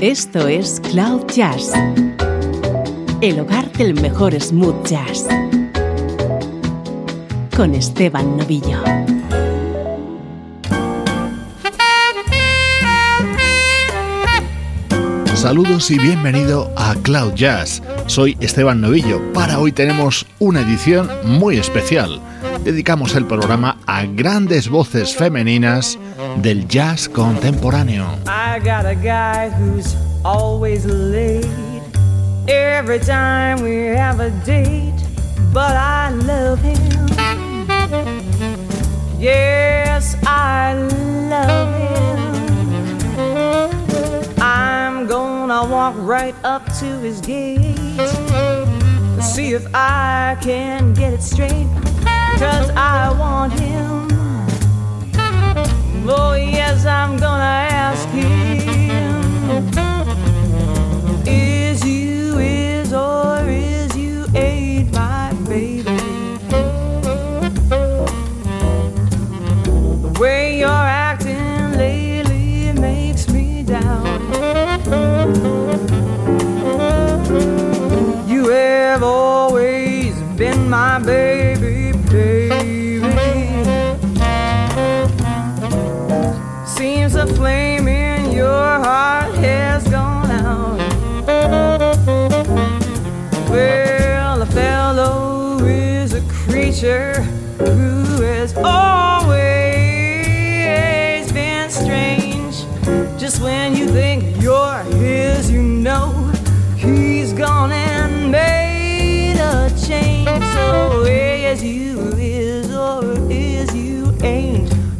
Esto es Cloud Jazz, el hogar del mejor smooth jazz, con Esteban Novillo. Saludos y bienvenido a Cloud Jazz. Soy Esteban Novillo. Para hoy tenemos una edición muy especial. Dedicamos el programa a grandes voces femeninas del jazz contemporáneo. I got a guy who's always late every time we have a date, but I love him. Yes, I love him. I'm gonna walk right up to his gate see if I can get it straight, cause I want him. Oh, yes, I'm gonna ask him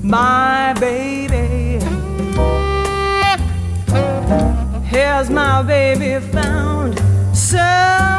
my baby. Here's my baby found somebody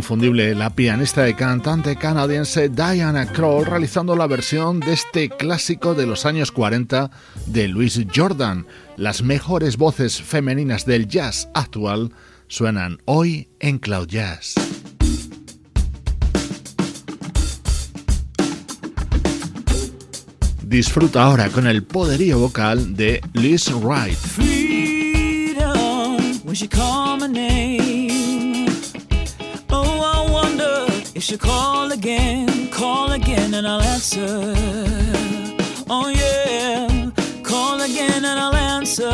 la pianista y cantante canadiense Diana Kroll realizando la versión de este clásico de los años 40 de Louis Jordan. Las mejores voces femeninas del jazz actual suenan hoy en Cloud Jazz. Disfruta ahora con el poderío vocal de Liz Wright. Freedom, should call again, call again, and I'll answer. Oh, yeah, call again, and I'll answer.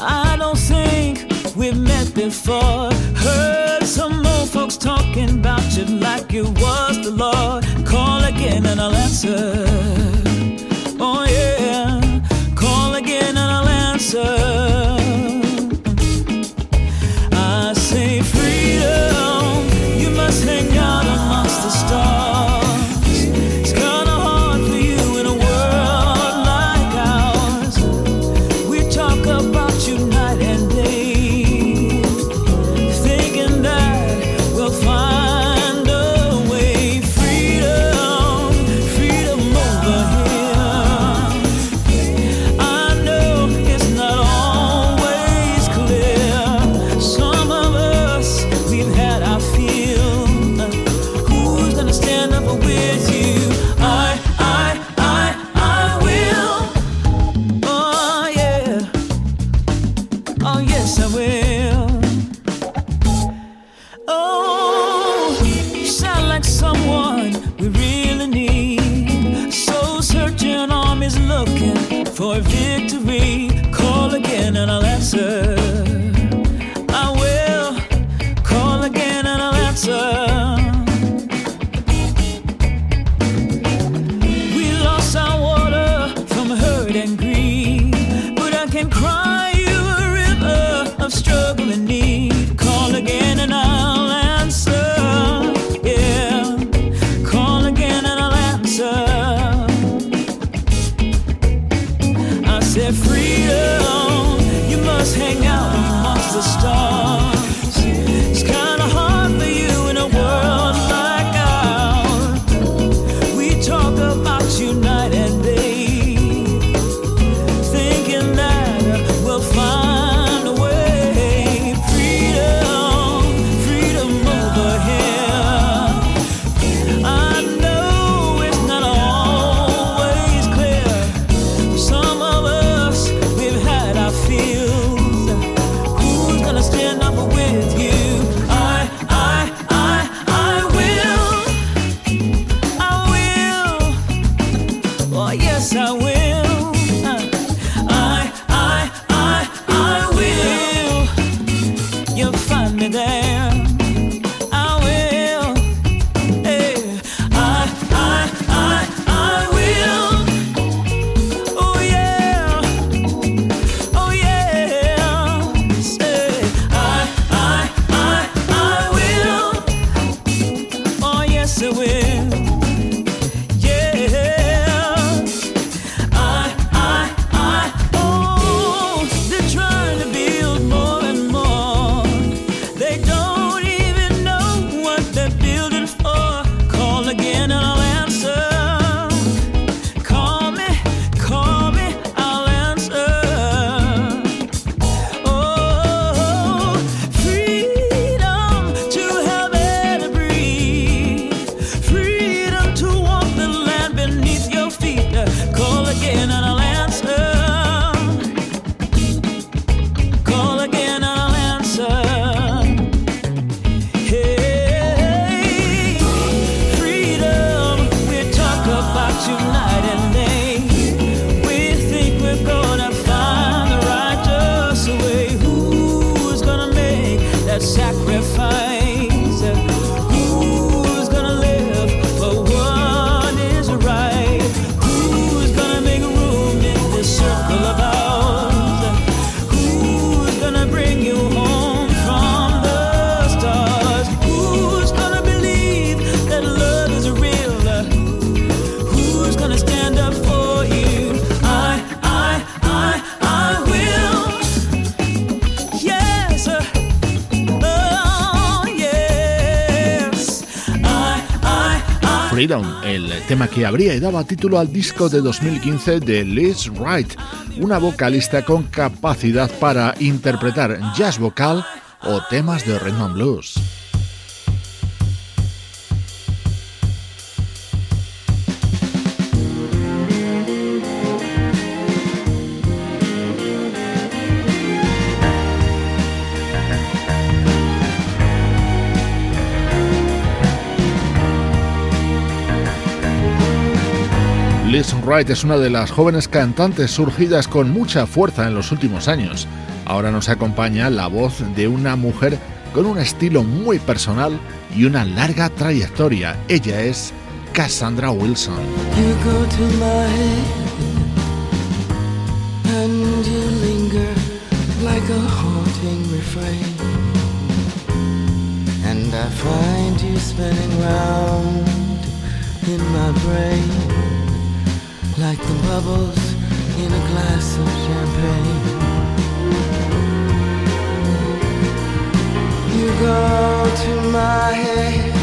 I don't think we've met before. Heard some old folks talking about you like you was the Lord. Call again, and I'll answer. Oh, yeah, call again, and I'll answer. pulling me tema que abría y daba título al disco de 2015 de Liz Wright, una vocalista con capacidad para interpretar jazz vocal o temas de rhythm and blues. Es una de las jóvenes cantantes surgidas con mucha fuerza en los últimos años. Ahora nos acompaña la voz de una mujer con un estilo muy personal y una larga trayectoria. Ella es Cassandra Wilson. I find you spinning round in my brain like the bubbles in a glass of champagne. You go to my head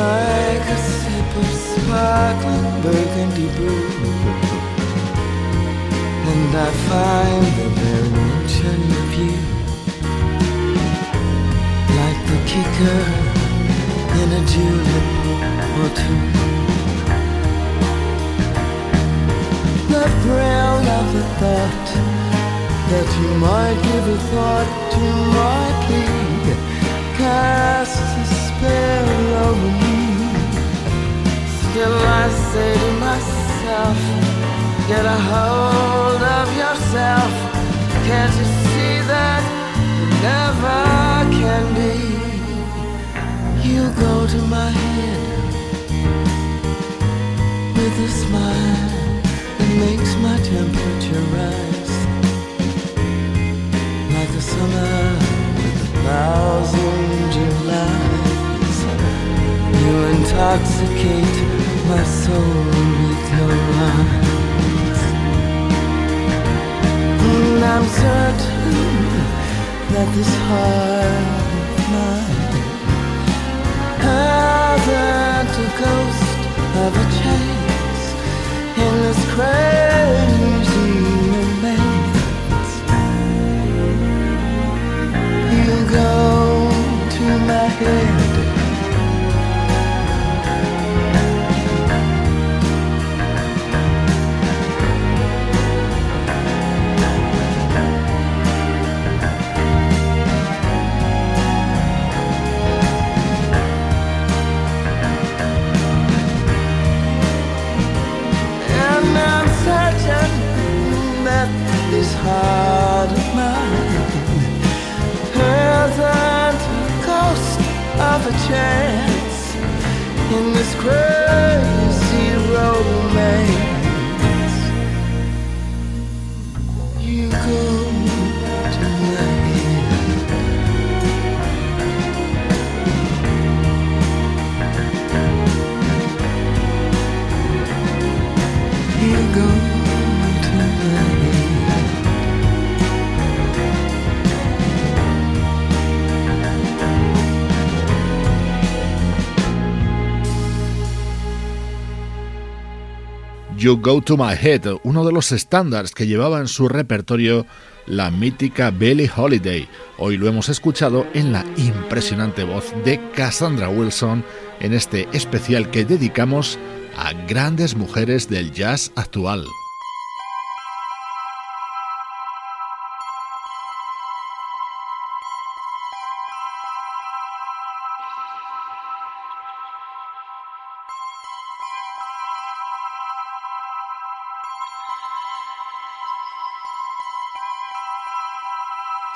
like a sip of sparkling burgundy brew. And I find the very mention of you like the kicker in a julep or two. The thrill of the thought that you might give a thought to my plea casts a spell over me. Still I say to myself, get a hold of yourself. Can't you see that it never can be? You go to my head with a smile makes my temperature rise like a summer with a thousand Julys. You intoxicate my soul with your eyes. And I'm certain that this heart heart of mine hasn't a ghost of a chance. In this crazy You Go to My Head, uno de los estándares que llevaba en su repertorio la mítica Billie Holiday. Hoy lo hemos escuchado en la impresionante voz de Cassandra Wilson en este especial que dedicamos a grandes mujeres del jazz actual.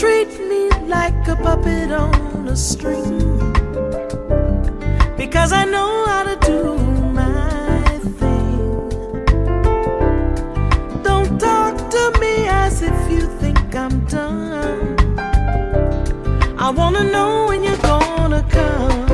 treat me like a puppet on a string because I know how to do my thing. Don't talk to me as if you think I'm done. I wanna know when you're gonna come.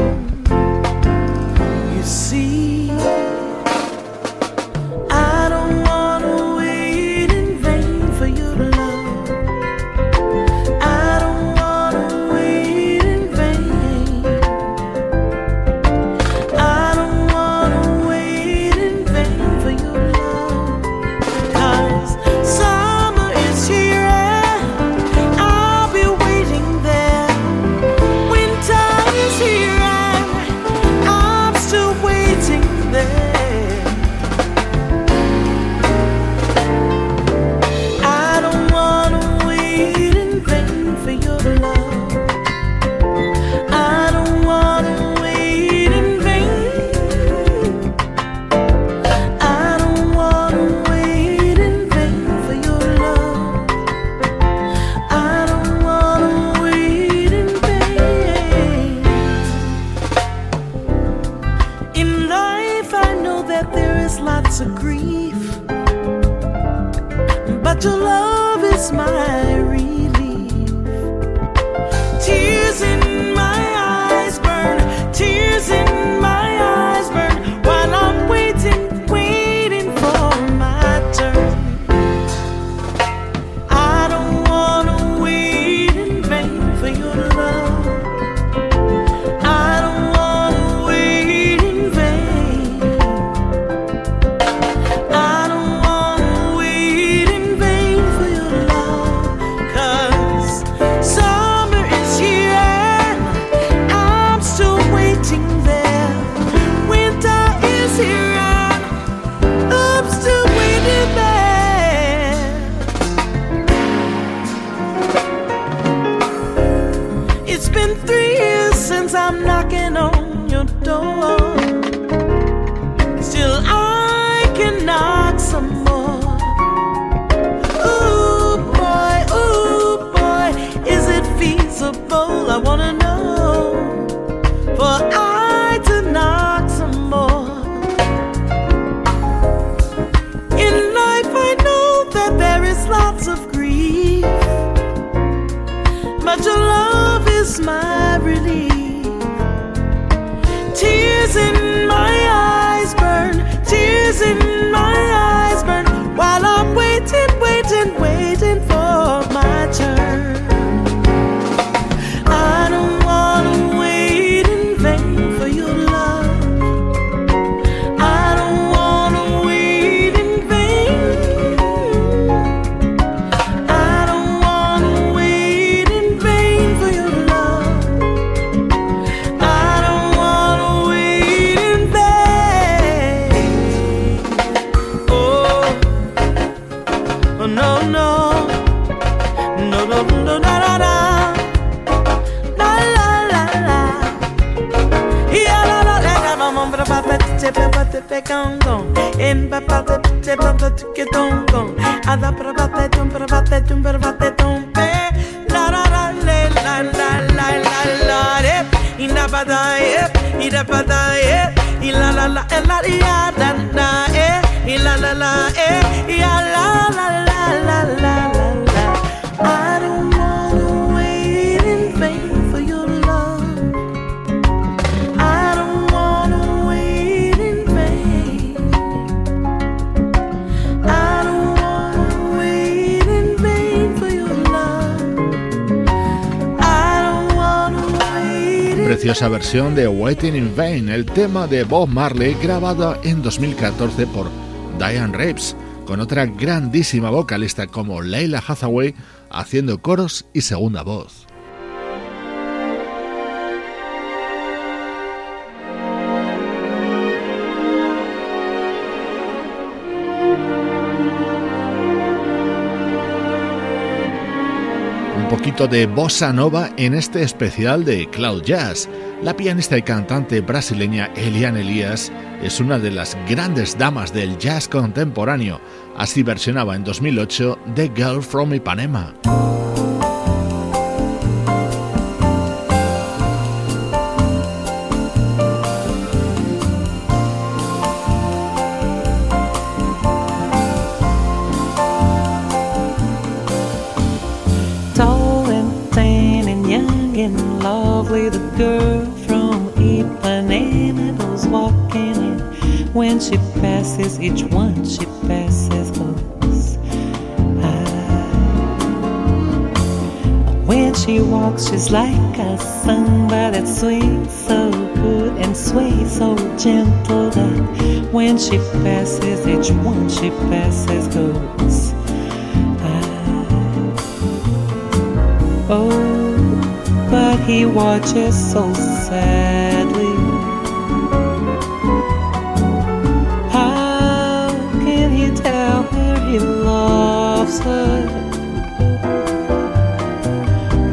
la la la la, la la la la. eh, la la la preciosa versión de Waiting in Vain, el tema de Bob Marley grabado en 2014 por Diane Reeves, con otra grandísima vocalista como Leila Hathaway haciendo coros y segunda voz. Poquito de bossa nova en este especial de Cloud Jazz. La pianista y cantante brasileña Eliane Elias es una de las grandes damas del jazz contemporáneo. Así versionaba en 2008 The Girl from Ipanema. Girl from Ipanema goes walking in. When she passes, each one she passes goes. Ah. When she walks, she's like a samba that swings so good and sways so gentle that when she passes, each one she passes goes. Ah. Oh but he watches so sadly. How can he tell her he loves her?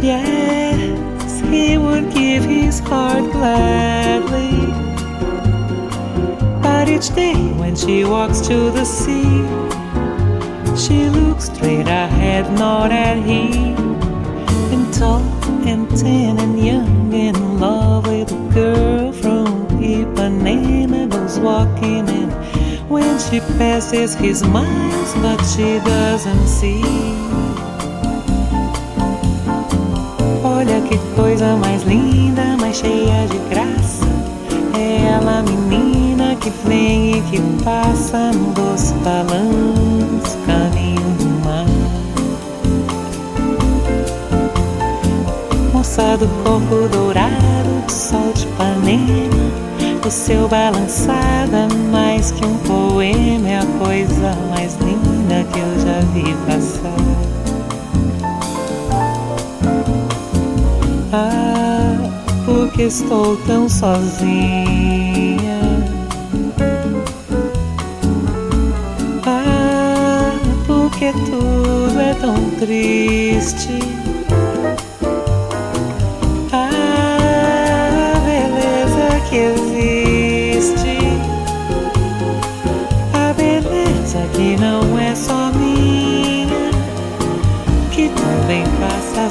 Yes, he would give his heart gladly. But each day when she walks to the sea, she looks straight ahead, not at him, and tall and tan and young and lovely. The girl from Ipanema goes walking in. When she passes, he smiles, but she doesn't see. Olha que coisa mais linda, mais cheia de graça. É ela, menina, que vem e que passa num doce do corpo dourado, sol de Ipanema. O seu balançado é mais que um poema, é a coisa mais linda que eu já vi passar. Ah, porque estou tão sozinha. Ah, porque tudo é tão triste.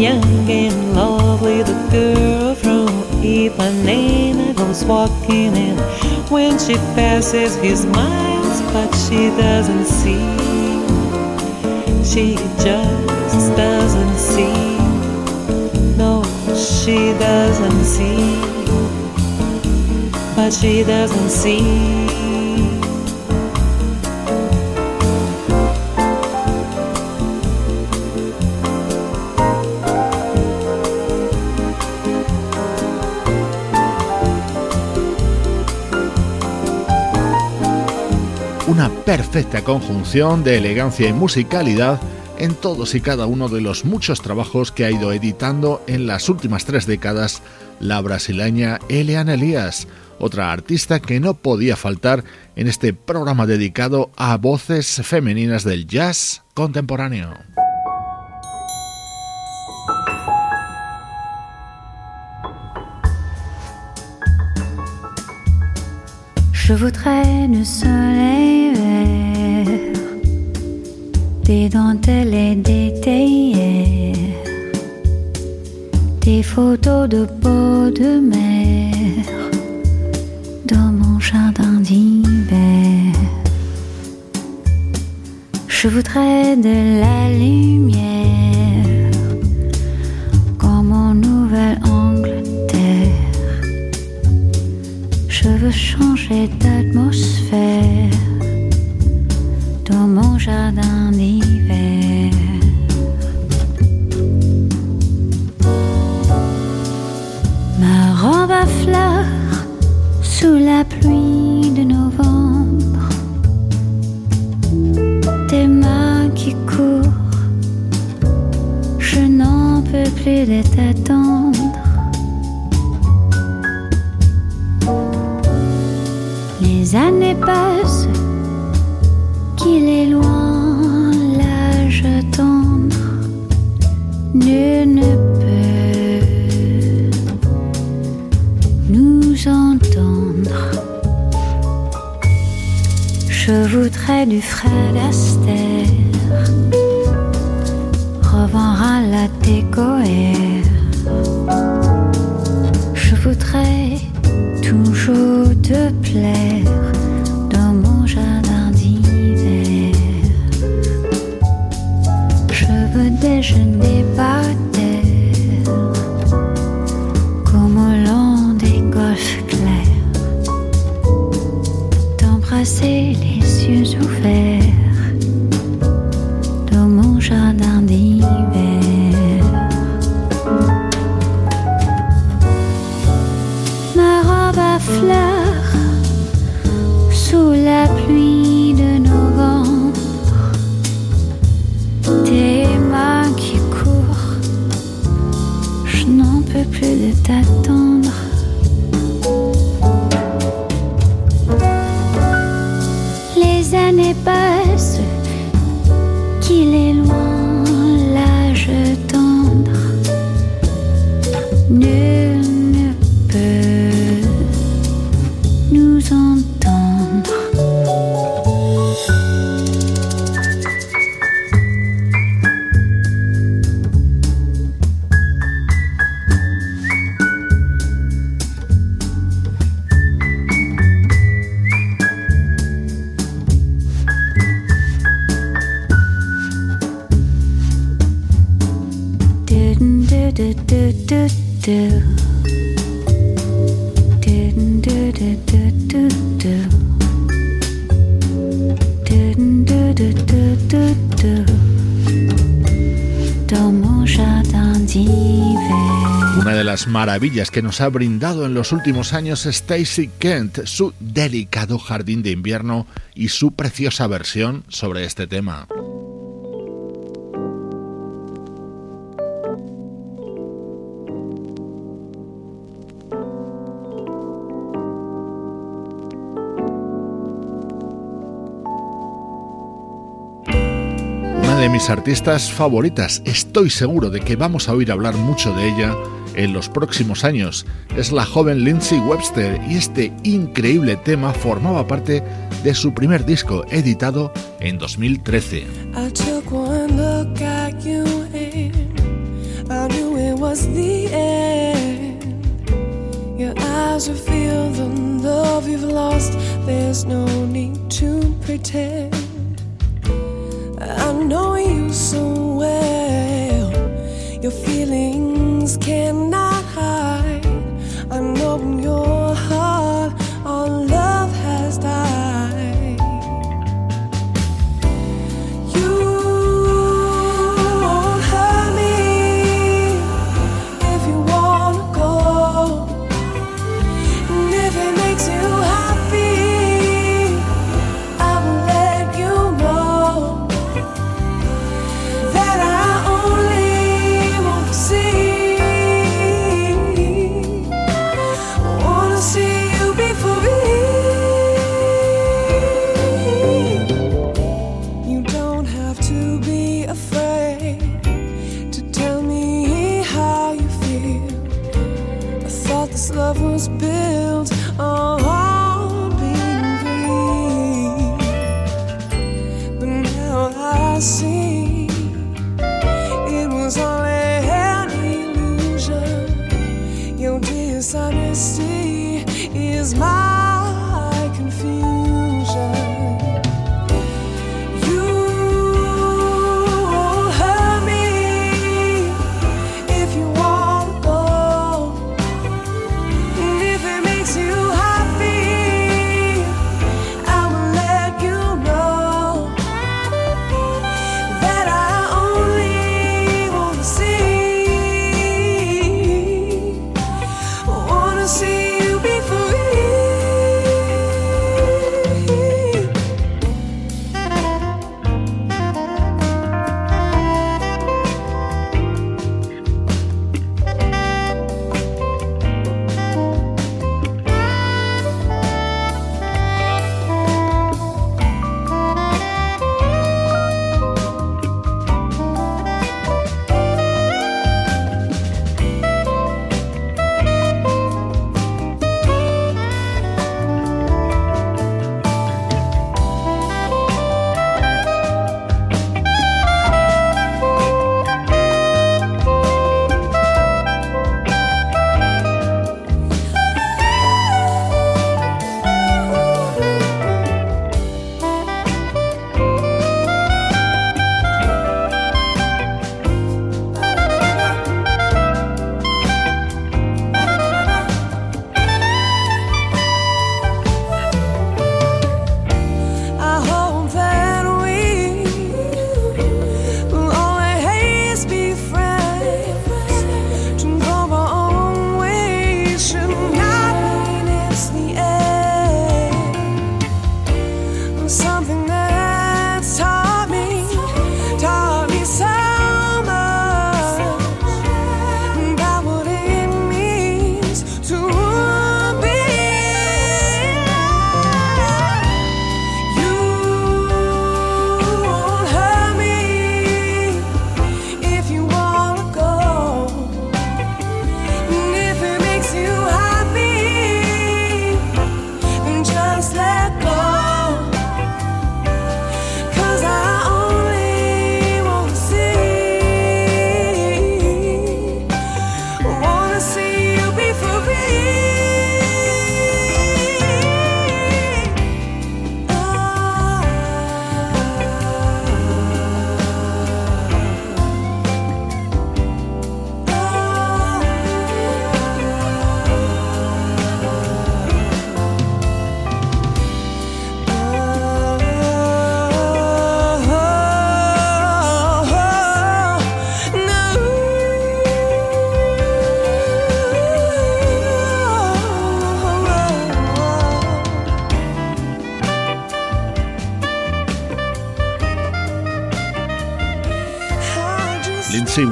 Young and lovely. The girl from Ipanema goes walking in. When she passes, he smiles, but she doesn't see. She just doesn't see. No, she doesn't see. But she doesn't see. perfecta conjunción de elegancia y musicalidad en todos y cada uno de los muchos trabajos que ha ido editando en las últimas tres décadas la brasileña Eliana Elias, otra artista que no podía faltar en este programa dedicado a voces femeninas del jazz contemporáneo. Je soleil des dentelles et des théières, des photos de peau de mer dans mon jardin d'hiver. Je voudrais de la lumière comme en Nouvelle-Angleterre. Je veux changer d'atmosphère jardin d'hiver. 女。Maravillas que nos ha brindado en los últimos años Stacy Kent, su delicado jardín de invierno y su preciosa versión sobre este tema. Una de mis artistas favoritas, estoy seguro de que vamos a oír hablar mucho de ella en los próximos años. Es la joven Lindsay Webster y este increíble tema formaba parte de su primer disco editado en 2013. I know you so well. things can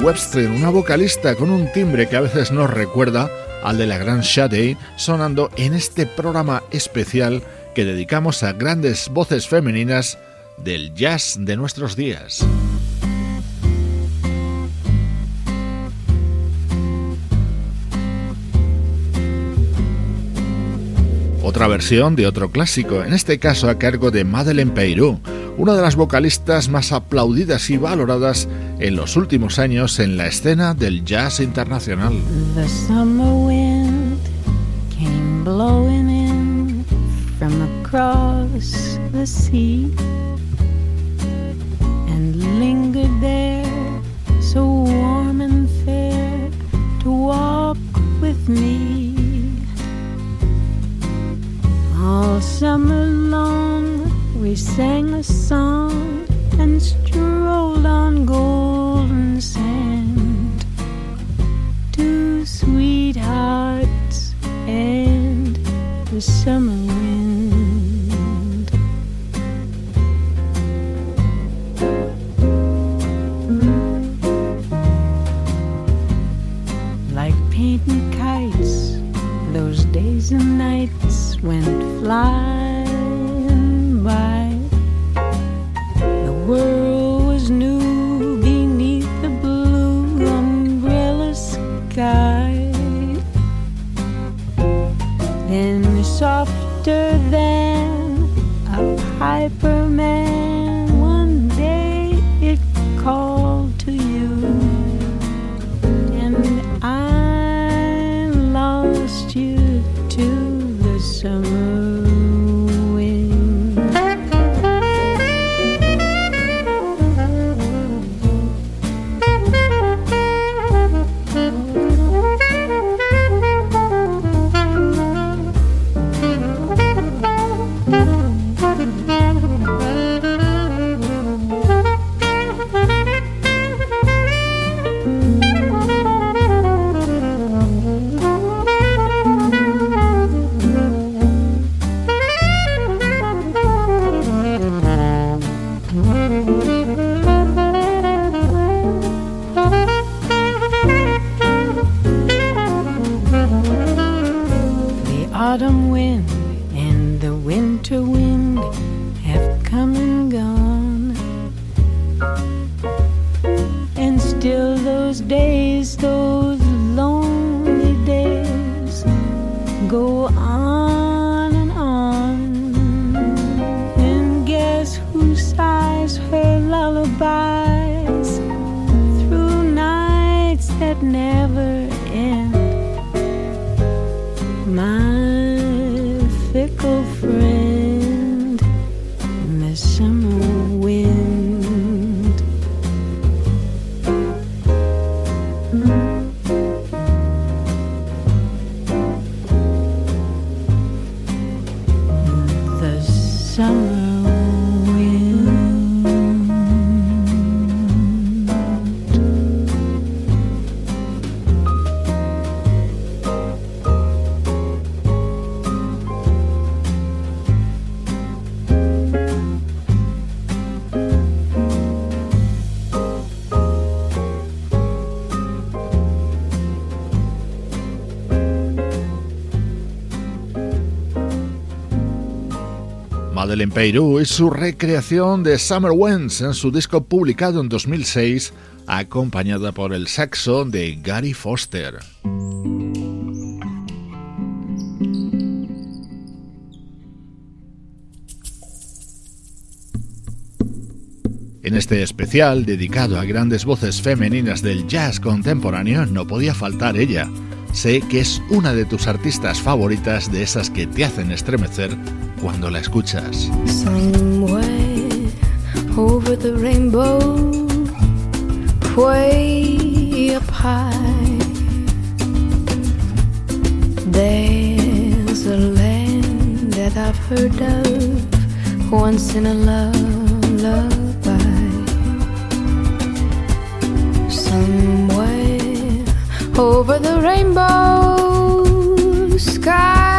Webster, una vocalista con un timbre que a veces nos recuerda al de la gran Sade, sonando en este programa especial que dedicamos a grandes voces femeninas del jazz de nuestros días. Otra versión de otro clásico, en este caso a cargo de Madeleine Peyrou, una de las vocalistas más aplaudidas y valoradas en los últimos años en la escena del jazz internacional. The summer wind came blowing in from across the sea and lingered there so warm and fair to walk with me. All summer long we sang a song and strolled on golden sand. Two sweethearts and the summer Madeleine Peyrou y su recreación de Summer Winds en su disco publicado en 2006, acompañada por el saxo de Gary Foster. En este especial dedicado a grandes voces femeninas del jazz contemporáneo no podía faltar ella. Sé que es una de tus artistas favoritas de esas que te hacen estremecer cuando la escuchas. Somewhere over the rainbow, way up high, there's a land that I've heard of once in a lullaby. Somewhere over the rainbow, skies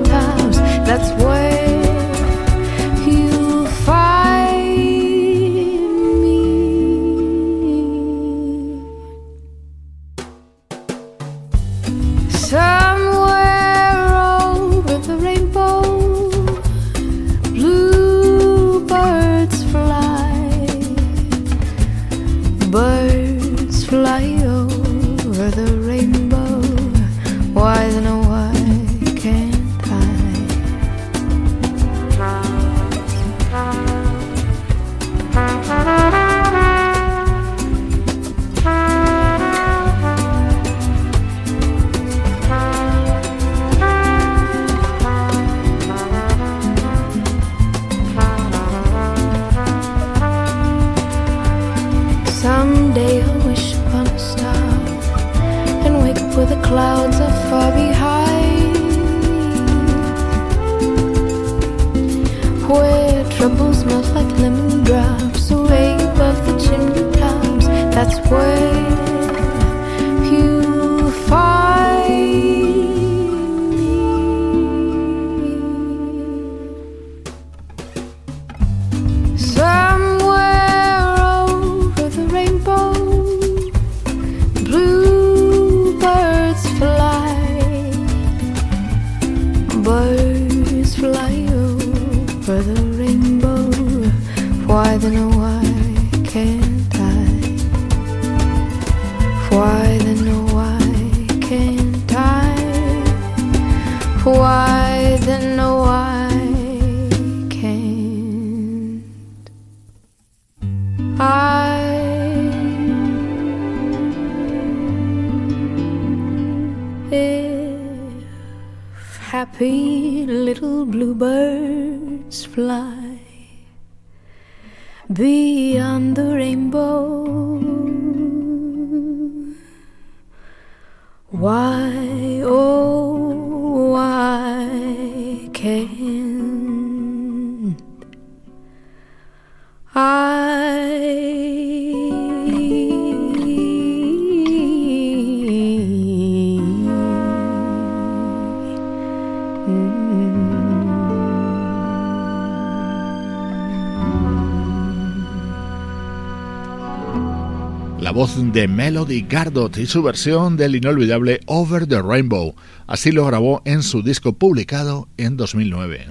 Melody Gardot y su versión del inolvidable Over the Rainbow. Así lo grabó en su disco publicado en 2009.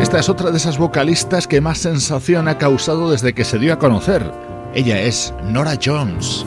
Esta es otra de esas vocalistas que más sensación ha causado desde que se dio a conocer. Ella es Nora Jones.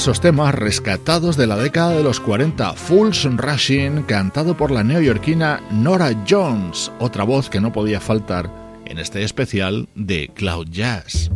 esos temas rescatados de la década de los 40, Fools Rushing, cantado por la neoyorquina Nora Jones, otra voz que no podía faltar en este especial de Cloud Jazz.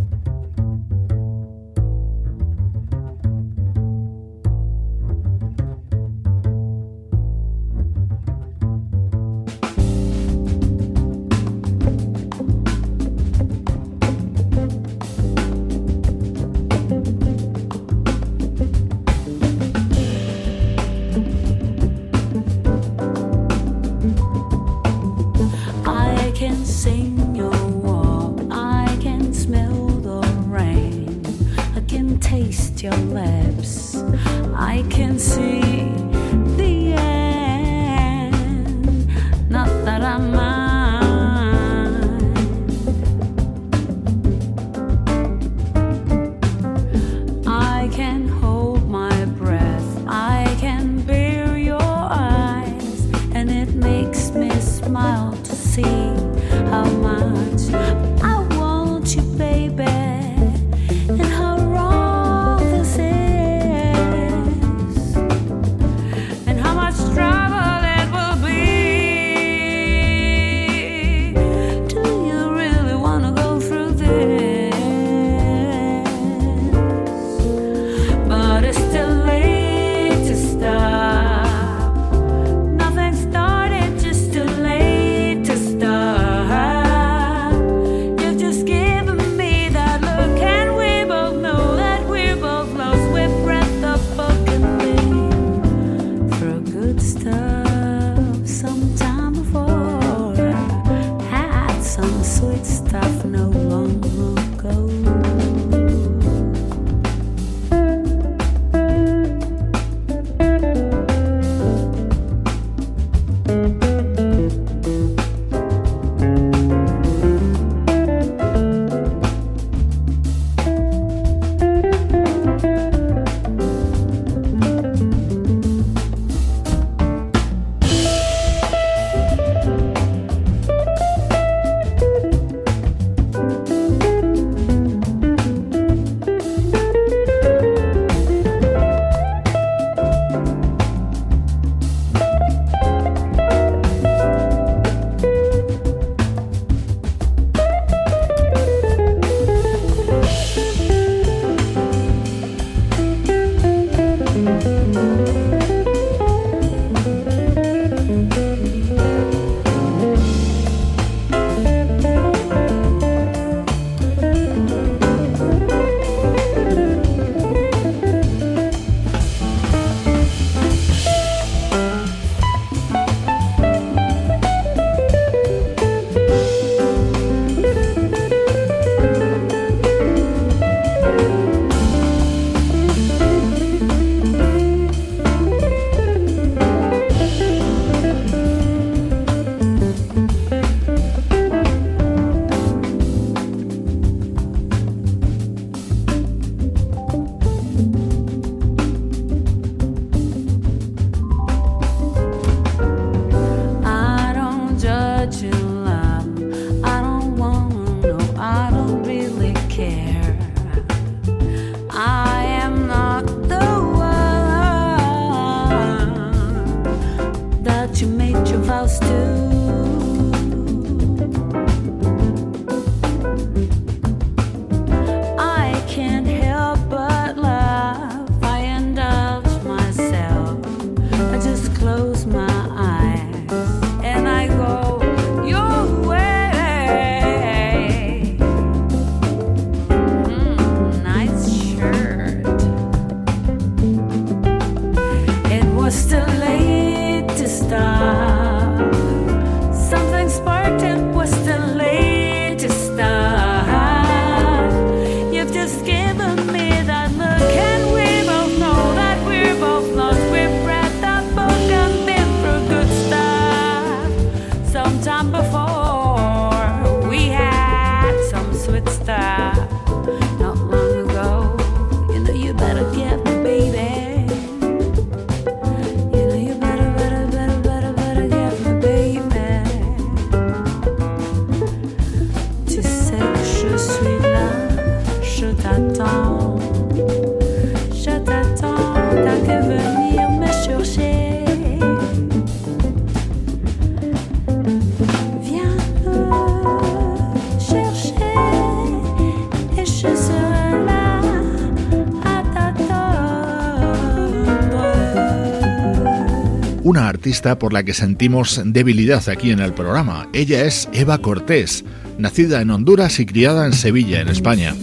Por la que sentimos debilidad aquí en el programa. Ella es Eva Cortés, nacida en Honduras y criada en Sevilla, en España.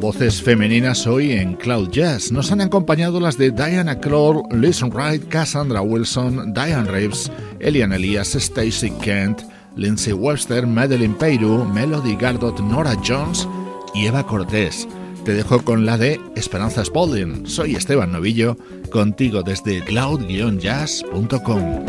Voces femeninas hoy en Cloud Jazz. Nos han acompañado las de Diana Kroll, Liz Wright, Cassandra Wilson, Diane Reeves, Elian Elias, Stacey Kent, Lindsay Webster, Madeline Peyru, Melody Gardot, Nora Jones y Eva Cortés. Te dejo con la de Esperanza Spalding. Soy Esteban Novillo, contigo desde cloud-jazz.com.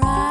cry.